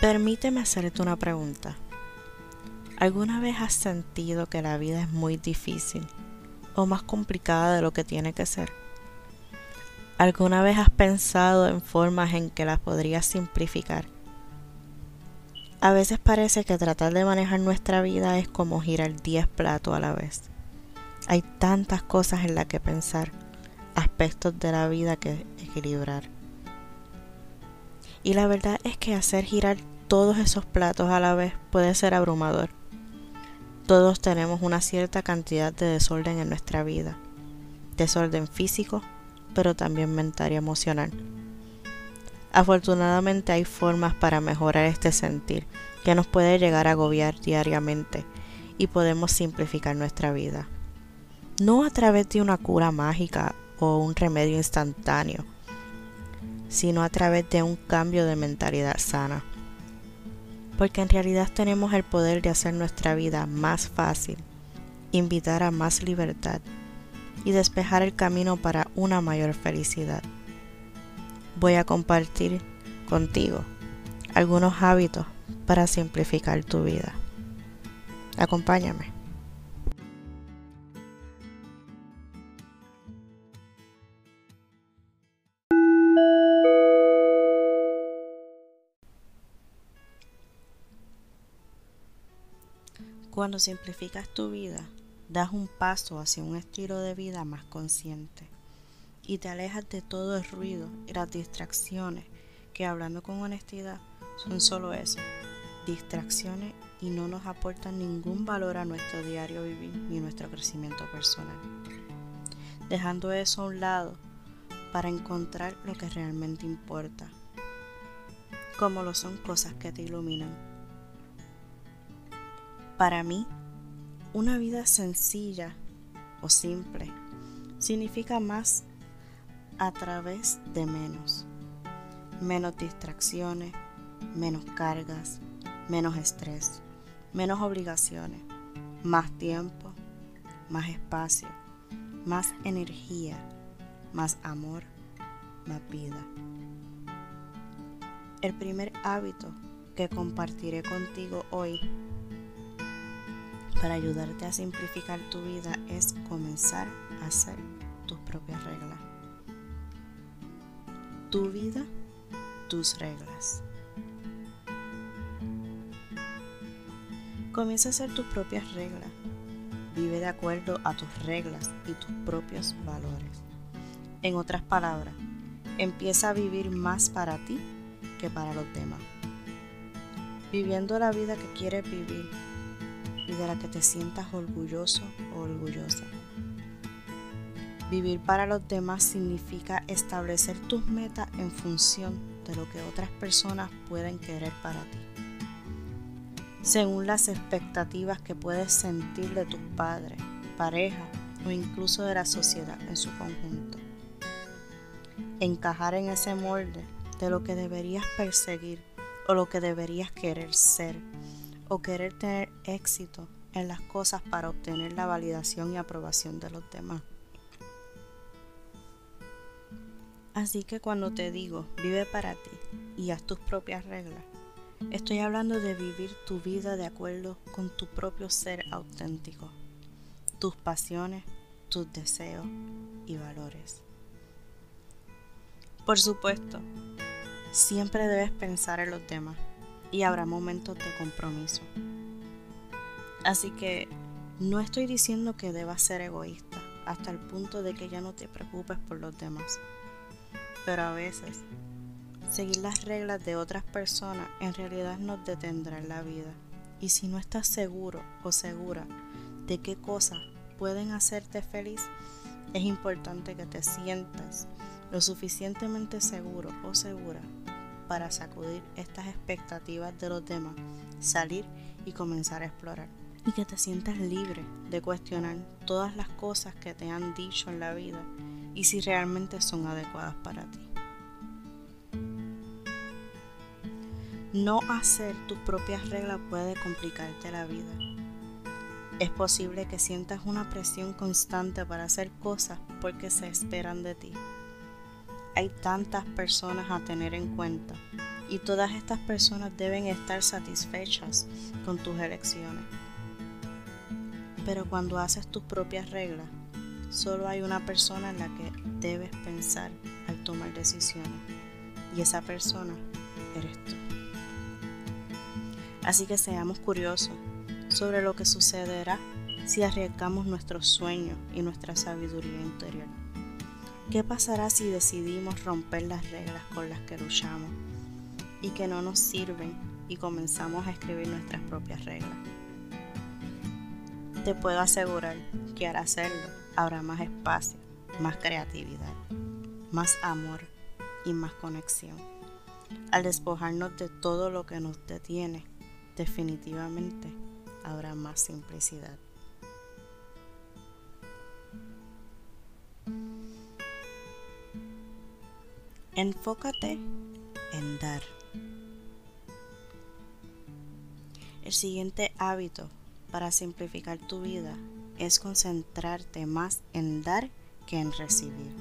Permíteme hacerte una pregunta. ¿Alguna vez has sentido que la vida es muy difícil o más complicada de lo que tiene que ser? ¿Alguna vez has pensado en formas en que las podrías simplificar? A veces parece que tratar de manejar nuestra vida es como girar 10 platos a la vez. Hay tantas cosas en las que pensar, aspectos de la vida que equilibrar. Y la verdad es que hacer girar todos esos platos a la vez puede ser abrumador. Todos tenemos una cierta cantidad de desorden en nuestra vida. Desorden físico, pero también mental y emocional. Afortunadamente hay formas para mejorar este sentir que nos puede llegar a agobiar diariamente y podemos simplificar nuestra vida. No a través de una cura mágica o un remedio instantáneo, sino a través de un cambio de mentalidad sana. Porque en realidad tenemos el poder de hacer nuestra vida más fácil, invitar a más libertad y despejar el camino para una mayor felicidad. Voy a compartir contigo algunos hábitos para simplificar tu vida. Acompáñame. Cuando simplificas tu vida, das un paso hacia un estilo de vida más consciente y te alejas de todo el ruido y las distracciones que hablando con honestidad son solo eso, distracciones y no nos aportan ningún valor a nuestro diario vivir ni nuestro crecimiento personal. Dejando eso a un lado para encontrar lo que realmente importa, como lo son cosas que te iluminan para mí, una vida sencilla o simple significa más a través de menos. Menos distracciones, menos cargas, menos estrés, menos obligaciones, más tiempo, más espacio, más energía, más amor, más vida. El primer hábito que compartiré contigo hoy para ayudarte a simplificar tu vida es comenzar a hacer tus propias reglas. Tu vida, tus reglas. Comienza a hacer tus propias reglas. Vive de acuerdo a tus reglas y tus propios valores. En otras palabras, empieza a vivir más para ti que para los demás. Viviendo la vida que quieres vivir y de la que te sientas orgulloso o orgullosa. Vivir para los demás significa establecer tus metas en función de lo que otras personas pueden querer para ti, según las expectativas que puedes sentir de tus padres, pareja o incluso de la sociedad en su conjunto. Encajar en ese molde de lo que deberías perseguir o lo que deberías querer ser o querer tener éxito en las cosas para obtener la validación y aprobación de los demás. Así que cuando te digo vive para ti y haz tus propias reglas, estoy hablando de vivir tu vida de acuerdo con tu propio ser auténtico, tus pasiones, tus deseos y valores. Por supuesto, siempre debes pensar en los demás y habrá momentos de compromiso. Así que no estoy diciendo que debas ser egoísta hasta el punto de que ya no te preocupes por los demás. Pero a veces, seguir las reglas de otras personas en realidad nos detendrá en la vida. Y si no estás seguro o segura de qué cosas pueden hacerte feliz, es importante que te sientas lo suficientemente seguro o segura para sacudir estas expectativas de los demás, salir y comenzar a explorar. Y que te sientas libre de cuestionar todas las cosas que te han dicho en la vida y si realmente son adecuadas para ti. No hacer tus propias reglas puede complicarte la vida. Es posible que sientas una presión constante para hacer cosas porque se esperan de ti hay tantas personas a tener en cuenta y todas estas personas deben estar satisfechas con tus elecciones. Pero cuando haces tus propias reglas, solo hay una persona en la que debes pensar al tomar decisiones y esa persona eres tú. Así que seamos curiosos sobre lo que sucederá si arriesgamos nuestros sueños y nuestra sabiduría interior. ¿Qué pasará si decidimos romper las reglas con las que luchamos y que no nos sirven y comenzamos a escribir nuestras propias reglas? Te puedo asegurar que al hacerlo habrá más espacio, más creatividad, más amor y más conexión. Al despojarnos de todo lo que nos detiene, definitivamente habrá más simplicidad. Enfócate en dar. El siguiente hábito para simplificar tu vida es concentrarte más en dar que en recibir.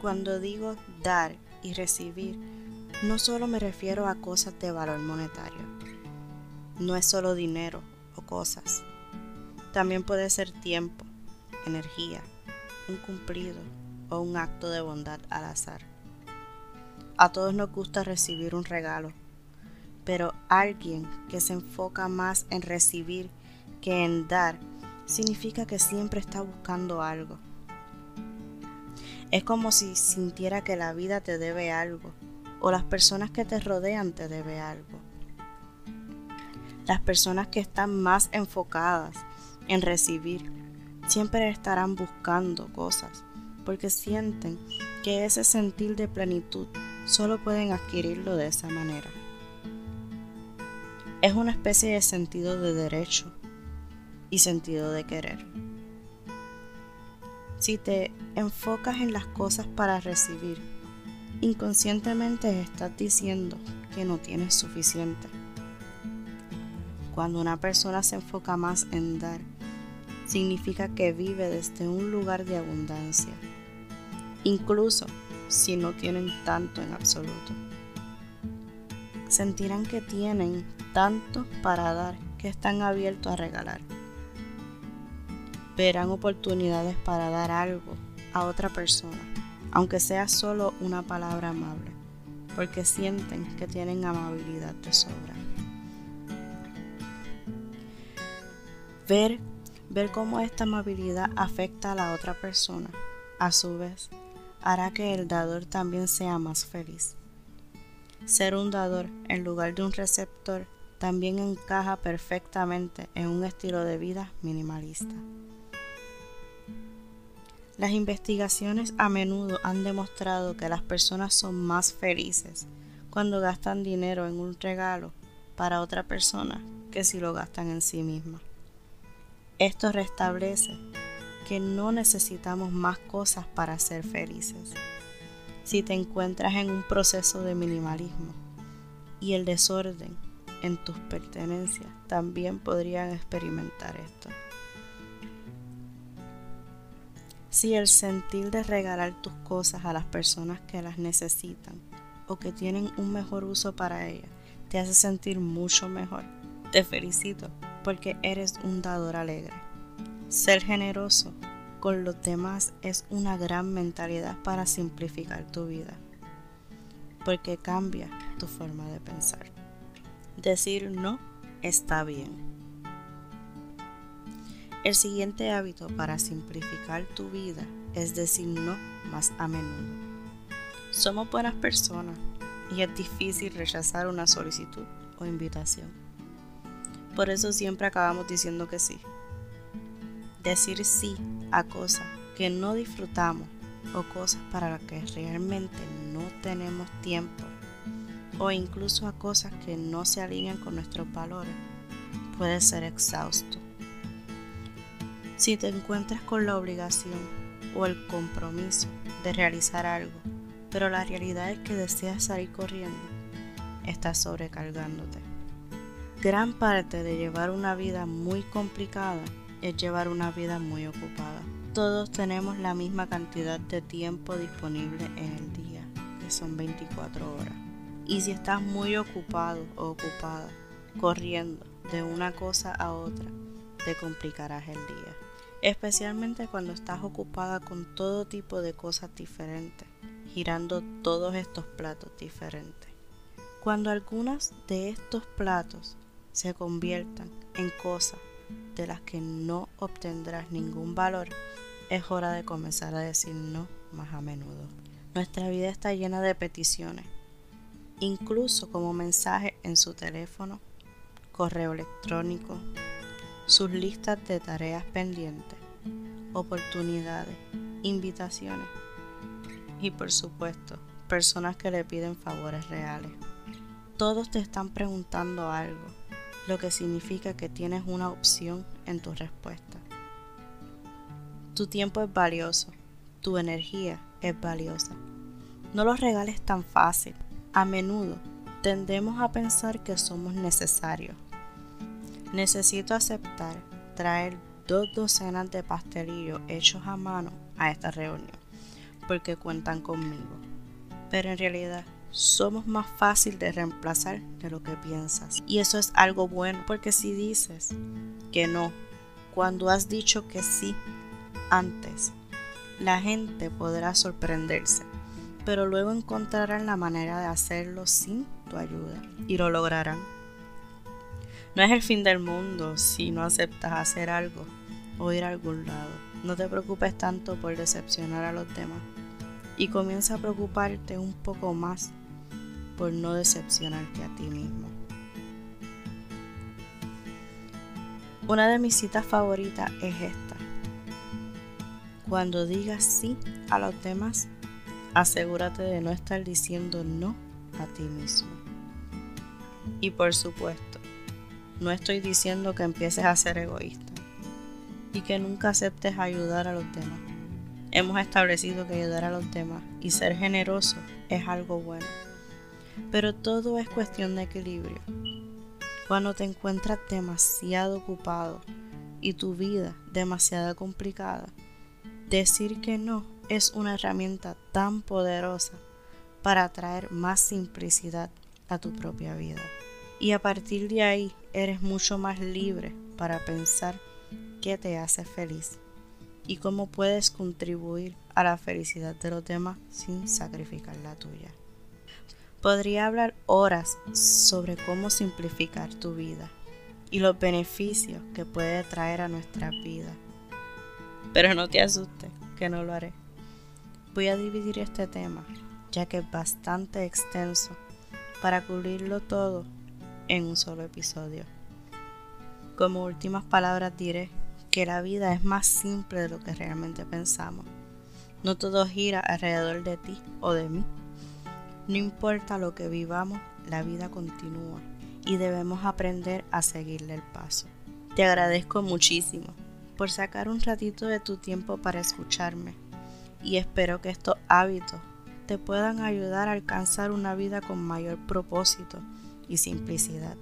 Cuando digo dar y recibir, no solo me refiero a cosas de valor monetario. No es solo dinero o cosas. También puede ser tiempo, energía, un cumplido o un acto de bondad al azar. A todos nos gusta recibir un regalo, pero alguien que se enfoca más en recibir que en dar significa que siempre está buscando algo. Es como si sintiera que la vida te debe algo o las personas que te rodean te debe algo. Las personas que están más enfocadas en recibir siempre estarán buscando cosas porque sienten que ese sentir de plenitud solo pueden adquirirlo de esa manera. Es una especie de sentido de derecho y sentido de querer. Si te enfocas en las cosas para recibir, inconscientemente estás diciendo que no tienes suficiente. Cuando una persona se enfoca más en dar, significa que vive desde un lugar de abundancia, incluso si no tienen tanto en absoluto. Sentirán que tienen tanto para dar que están abiertos a regalar. Verán oportunidades para dar algo a otra persona, aunque sea solo una palabra amable, porque sienten que tienen amabilidad de sobra. Ver, ver cómo esta amabilidad afecta a la otra persona, a su vez, hará que el dador también sea más feliz. Ser un dador en lugar de un receptor también encaja perfectamente en un estilo de vida minimalista. Las investigaciones a menudo han demostrado que las personas son más felices cuando gastan dinero en un regalo para otra persona que si lo gastan en sí misma. Esto restablece que no necesitamos más cosas para ser felices. Si te encuentras en un proceso de minimalismo y el desorden en tus pertenencias, también podrían experimentar esto. Si el sentir de regalar tus cosas a las personas que las necesitan o que tienen un mejor uso para ellas te hace sentir mucho mejor, te felicito porque eres un dador alegre. Ser generoso con los demás es una gran mentalidad para simplificar tu vida, porque cambia tu forma de pensar. Decir no está bien. El siguiente hábito para simplificar tu vida es decir no más a menudo. Somos buenas personas y es difícil rechazar una solicitud o invitación. Por eso siempre acabamos diciendo que sí decir sí a cosas que no disfrutamos o cosas para las que realmente no tenemos tiempo o incluso a cosas que no se alinean con nuestros valores puede ser exhausto. Si te encuentras con la obligación o el compromiso de realizar algo, pero la realidad es que deseas salir corriendo, estás sobrecargándote. Gran parte de llevar una vida muy complicada es llevar una vida muy ocupada. Todos tenemos la misma cantidad de tiempo disponible en el día, que son 24 horas. Y si estás muy ocupado o ocupada, corriendo de una cosa a otra, te complicarás el día. Especialmente cuando estás ocupada con todo tipo de cosas diferentes, girando todos estos platos diferentes. Cuando algunas de estos platos se conviertan en cosas de las que no obtendrás ningún valor, es hora de comenzar a decir no más a menudo. Nuestra vida está llena de peticiones, incluso como mensaje en su teléfono, correo electrónico, sus listas de tareas pendientes, oportunidades, invitaciones y por supuesto personas que le piden favores reales. Todos te están preguntando algo, lo que significa que tienes una opción en tu respuesta. Tu tiempo es valioso, tu energía es valiosa. No los regales tan fácil. A menudo tendemos a pensar que somos necesarios. Necesito aceptar traer dos docenas de pastelillos hechos a mano a esta reunión, porque cuentan conmigo. Pero en realidad somos más fácil de reemplazar de lo que piensas. Y eso es algo bueno, porque si dices que no, cuando has dicho que sí antes, la gente podrá sorprenderse, pero luego encontrarán la manera de hacerlo sin tu ayuda y lo lograrán. No es el fin del mundo si no aceptas hacer algo o ir a algún lado. No te preocupes tanto por decepcionar a los demás y comienza a preocuparte un poco más por no decepcionarte a ti mismo. Una de mis citas favoritas es esta. Cuando digas sí a los demás, asegúrate de no estar diciendo no a ti mismo. Y por supuesto, no estoy diciendo que empieces a ser egoísta y que nunca aceptes ayudar a los demás. Hemos establecido que ayudar a los demás y ser generoso es algo bueno. Pero todo es cuestión de equilibrio. Cuando te encuentras demasiado ocupado y tu vida demasiado complicada, decir que no es una herramienta tan poderosa para traer más simplicidad a tu propia vida. Y a partir de ahí eres mucho más libre para pensar qué te hace feliz y cómo puedes contribuir a la felicidad de los demás sin sacrificar la tuya. Podría hablar horas sobre cómo simplificar tu vida y los beneficios que puede traer a nuestra vida. Pero no te asustes, que no lo haré. Voy a dividir este tema, ya que es bastante extenso, para cubrirlo todo en un solo episodio. Como últimas palabras diré que la vida es más simple de lo que realmente pensamos. No todo gira alrededor de ti o de mí no importa lo que vivamos, la vida continúa y debemos aprender a seguirle el paso. Te agradezco muchísimo por sacar un ratito de tu tiempo para escucharme y espero que estos hábitos te puedan ayudar a alcanzar una vida con mayor propósito y simplicidad.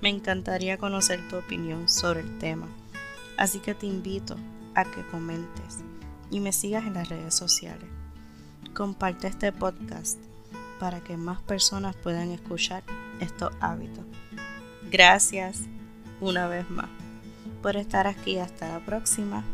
Me encantaría conocer tu opinión sobre el tema, así que te invito a que comentes y me sigas en las redes sociales. Comparte este podcast para que más personas puedan escuchar estos hábitos. Gracias una vez más por estar aquí. Hasta la próxima.